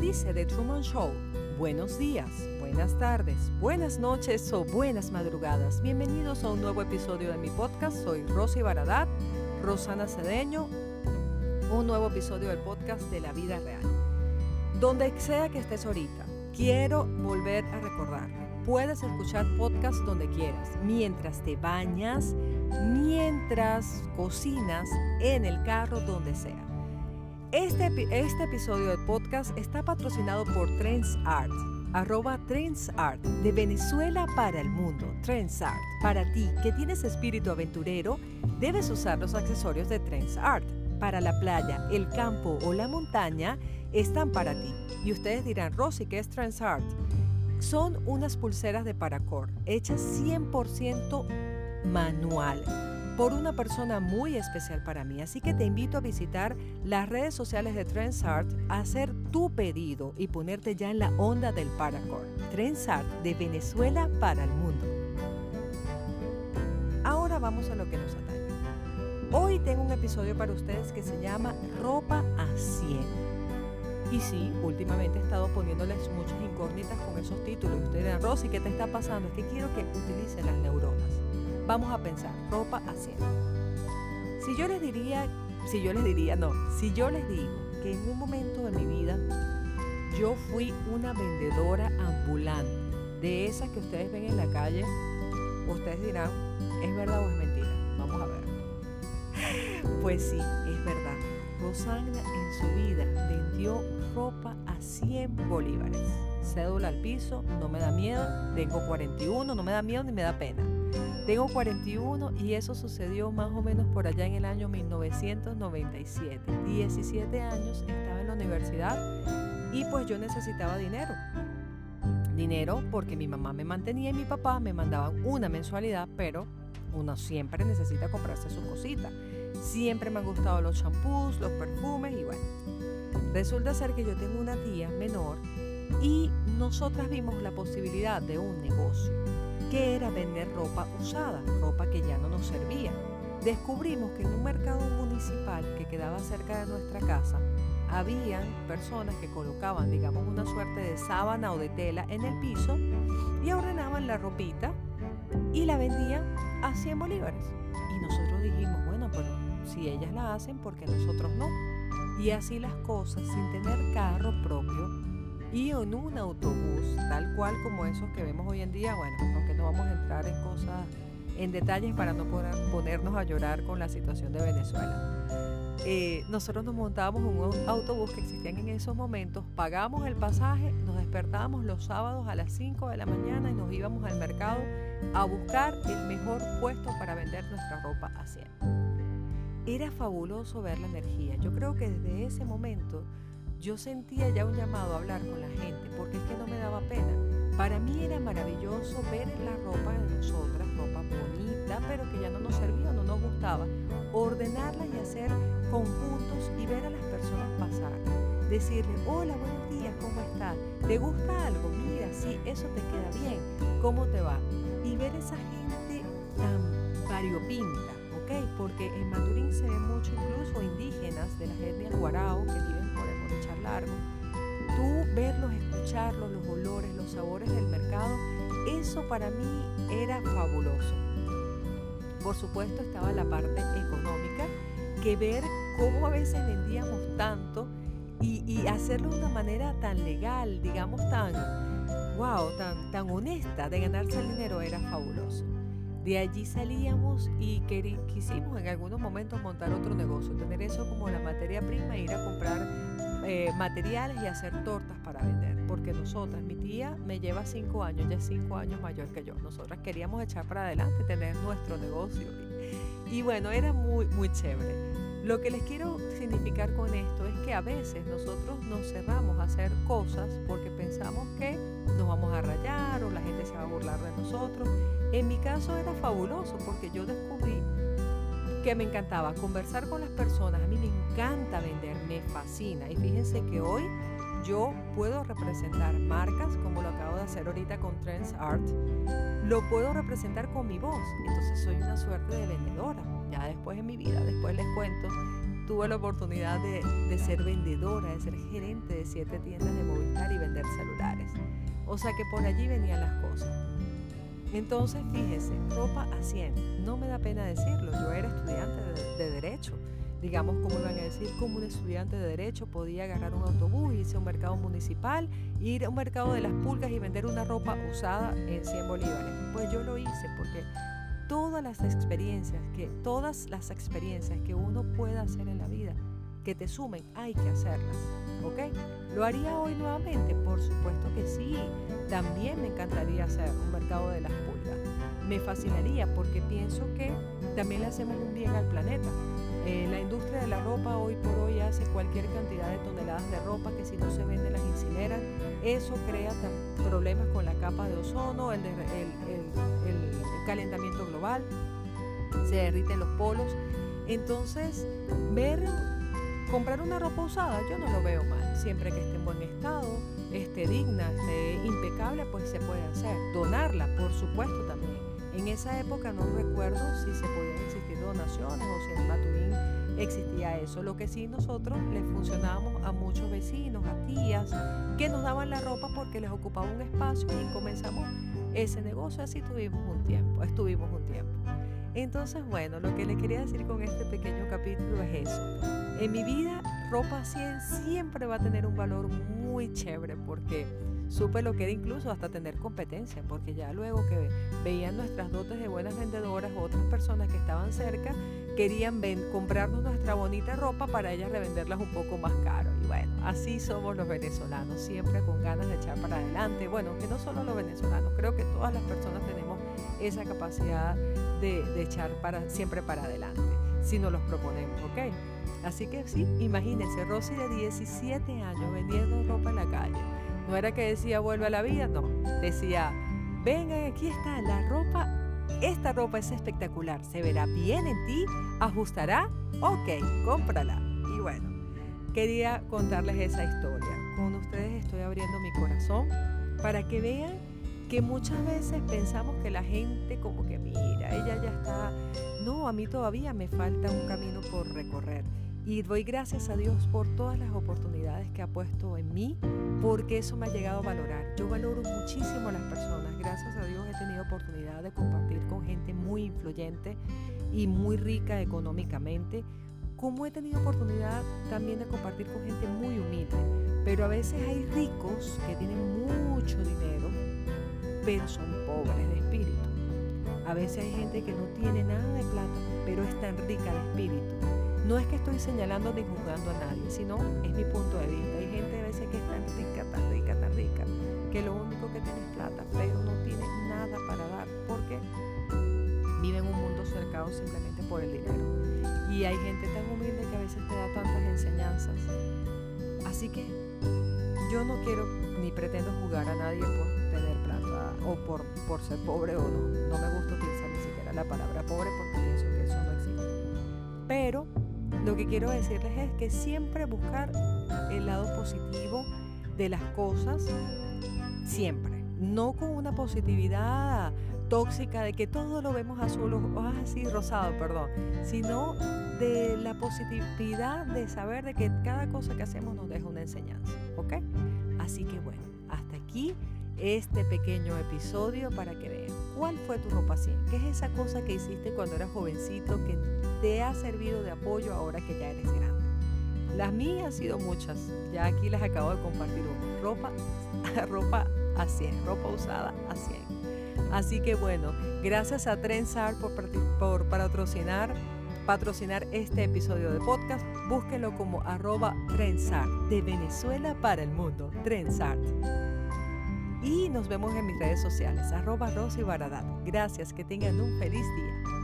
dice The Truman Show, buenos días, buenas tardes, buenas noches o buenas madrugadas. Bienvenidos a un nuevo episodio de mi podcast. Soy Rosy Baradat, Rosana Cedeño, un nuevo episodio del podcast de la vida real. Donde sea que estés ahorita, quiero volver a recordarte. Puedes escuchar podcast donde quieras, mientras te bañas, mientras cocinas, en el carro, donde sea. Este, este episodio del podcast está patrocinado por Trends Art, arroba Trends Art, de Venezuela para el mundo. Trends Art, para ti que tienes espíritu aventurero, debes usar los accesorios de Trends Art. Para la playa, el campo o la montaña, están para ti. Y ustedes dirán, Rosy, ¿qué es Trends Art? Son unas pulseras de paracord, hechas 100% manual por una persona muy especial para mí. Así que te invito a visitar las redes sociales de Trendsart, a hacer tu pedido y ponerte ya en la onda del paracord. Trendsart de Venezuela para el mundo. Ahora vamos a lo que nos atañe. Hoy tengo un episodio para ustedes que se llama Ropa a 100. Y sí, últimamente he estado poniéndoles muchas incógnitas con esos títulos. Ustedes dirán, Rosy, ¿qué te está pasando? Es que quiero que utilicen las neuronas. Vamos a pensar, ropa a Si yo les diría, si yo les diría, no, si yo les digo que en un momento de mi vida yo fui una vendedora ambulante, de esas que ustedes ven en la calle, ustedes dirán, ¿es verdad o es mentira? Vamos a ver. Pues sí, es verdad. Rosana en su vida vendió ropa a 100 bolívares. Cédula al piso, no me da miedo, tengo 41, no me da miedo ni me da pena. Tengo 41 y eso sucedió más o menos por allá en el año 1997. 17 años, estaba en la universidad y pues yo necesitaba dinero. Dinero porque mi mamá me mantenía y mi papá me mandaban una mensualidad, pero uno siempre necesita comprarse su cosita. Siempre me han gustado los champús, los perfumes y bueno. Resulta ser que yo tengo una tía menor y nosotras vimos la posibilidad de un negocio que era vender ropa usada, ropa que ya no nos servía. Descubrimos que en un mercado municipal que quedaba cerca de nuestra casa, habían personas que colocaban, digamos, una suerte de sábana o de tela en el piso y ordenaban la ropita y la vendían a 100 bolívares. Y nosotros dijimos, bueno, pero si ellas la hacen, ¿por qué nosotros no? Y así las cosas, sin tener carro propio, y en un autobús, tal cual como esos que vemos hoy en día, bueno, aunque no vamos a entrar en cosas, en detalles para no ponernos a llorar con la situación de Venezuela. Eh, nosotros nos montábamos en un autobús que existían en esos momentos, pagamos el pasaje, nos despertábamos los sábados a las 5 de la mañana y nos íbamos al mercado a buscar el mejor puesto para vender nuestra ropa a 100. Era fabuloso ver la energía. Yo creo que desde ese momento yo sentía ya un llamado a hablar con la gente porque es que no me daba pena. Para mí era maravilloso ver la ropa de nosotras, ropa bonita, pero que ya no nos servía, no nos gustaba, ordenarla y hacer conjuntos y ver a las personas pasar. Decirle, hola, buenos días, ¿cómo estás? ¿Te gusta algo? Mira, sí, eso te queda bien. ¿Cómo te va? Y ver esa gente tan variopinta, ¿ok? Porque en Maturín se ve mucho incluso indígenas de las etnias guarao que viven largo, tú verlos, escucharlos, los olores, los sabores del mercado, eso para mí era fabuloso. Por supuesto estaba la parte económica, que ver cómo a veces vendíamos tanto y, y hacerlo de una manera tan legal, digamos tan, wow, tan, tan honesta de ganarse el dinero era fabuloso. De allí salíamos y quisimos en algunos momentos montar otro negocio, tener eso como la materia prima e ir a comprar eh, materiales y hacer tortas para vender. Porque nosotras, mi tía me lleva cinco años, ya es cinco años mayor que yo. Nosotras queríamos echar para adelante, tener nuestro negocio. Y, bueno, era muy, muy chévere. Lo que les quiero significar con esto es que a veces nosotros nos cerramos a hacer cosas porque pensamos que nos vamos a rayar o la gente se va a burlar de nosotros. En mi caso era fabuloso porque yo descubrí que me encantaba conversar con las personas. A mí me encanta vender, me fascina. Y fíjense que hoy yo puedo representar marcas como lo acabo de hacer ahorita con Trends Art. Lo puedo representar con mi voz. Entonces soy una suerte de vendedora. Ya después en mi vida, después les cuento tuve la oportunidad de, ser vendedora, de ser gerente de siete tiendas de Movistar y vender celulares. O sea que por allí venían las cosas. Entonces, fíjese, ropa a 100. No me da pena decirlo, yo era estudiante de, de Derecho digamos, como iban a decir, como un estudiante de derecho podía agarrar un autobús, irse a un mercado municipal, ir a un mercado de las pulgas y vender una ropa usada en 100 bolívares. Pues yo lo hice porque todas las experiencias que todas las experiencias que uno pueda hacer en la vida que te sumen, hay que hacerlas. ¿Ok? ¿Lo haría hoy nuevamente? Por supuesto que sí. También me encantaría hacer un mercado de las pulgas. Me fascinaría porque pienso que también le hacemos un bien al planeta. Eh, la industria de la ropa hoy por hoy hace cualquier cantidad de toneladas de ropa que si no se venden las incineran. Eso crea problemas con la capa de ozono, el, calentamiento global, se derriten los polos. Entonces, ver, comprar una ropa usada, yo no lo veo mal. Siempre que esté en buen estado, esté digna, esté impecable, pues se puede hacer. Donarla, por supuesto, también. En esa época no recuerdo si se podían existir donaciones o si en Maturín existía eso. Lo que sí nosotros le funcionábamos a muchos vecinos, a tías, que nos daban la ropa porque les ocupaba un espacio y comenzamos ese negocio. Así tuvimos un tiempo, estuvimos un tiempo. Entonces, bueno, lo que le quería decir con este pequeño capítulo es eso. En mi vida, ropa 100 siempre va a tener un valor muy chévere porque Supe lo que era incluso hasta tener competencia, porque ya luego que veían nuestras dotes de buenas vendedoras, otras personas que estaban cerca querían comprarnos nuestra bonita ropa para ellas revenderlas un poco más caro. Y bueno, así somos los venezolanos, siempre con ganas de echar para adelante. Bueno, que no solo los venezolanos, creo que todas las personas tenemos esa capacidad de, de echar para, siempre para adelante, si nos los proponemos, ¿ok? Así que sí, imagínense, Rosy de 17 años vendiendo ropa en la calle no era que decía vuelve a la vida, no. Decía, vengan, aquí está la ropa. Esta ropa es espectacular, se verá bien en ti, ajustará, ok, cómprala. Y bueno, quería contarles esa historia. Con ustedes estoy abriendo mi corazón para que vean que muchas veces pensamos que la gente como que mira, ella ya está, no, a mí todavía me falta un camino por recorrer. Y doy gracias a Dios por todas las oportunidades que ha puesto en mí, porque eso me ha llegado a valorar. Yo valoro muchísimo a las personas. Gracias a Dios he tenido oportunidad de compartir con gente muy influyente y muy rica económicamente, como he tenido oportunidad también de compartir con gente muy humilde. Pero a veces hay ricos que tienen mucho dinero, pero son pobres de espíritu. A veces hay gente que no tiene nada de plata, pero es tan rica de espíritu no es que estoy señalando ni juzgando a nadie, sino es mi punto de vista. Hay gente a veces que es tan rica, tan rica, tan rica, que lo único que tiene es plata, pero no tiene nada para dar, porque vive en un mundo cercado simplemente por el dinero. Y hay gente tan humilde que a veces te da tantas enseñanzas. Así que yo no quiero ni pretendo jugar a nadie por tener plata o por, por ser pobre o no. No me gusta utilizar ni siquiera la palabra pobre porque pienso que eso no existe. Pero lo que quiero decirles es que siempre buscar el lado positivo de las cosas, siempre. No con una positividad tóxica de que todo lo vemos azul o así rosado, perdón, sino de la positividad de saber de que cada cosa que hacemos nos deja una enseñanza, ¿ok? Así que bueno, hasta aquí este pequeño episodio para que vean cuál fue tu ropa 100, qué es esa cosa que hiciste cuando eras jovencito que te ha servido de apoyo ahora que ya eres grande. Las mías han sido muchas, ya aquí les acabo de compartir una, ropa, ropa a 100, ropa usada a 100. Así que bueno, gracias a Trensart por, por patrocinar, patrocinar este episodio de podcast. Búsquenlo como arroba Trensart, de Venezuela para el mundo, Trensart. Y nos vemos en mis redes sociales, arroba Rosy Baradat. Gracias, que tengan un feliz día.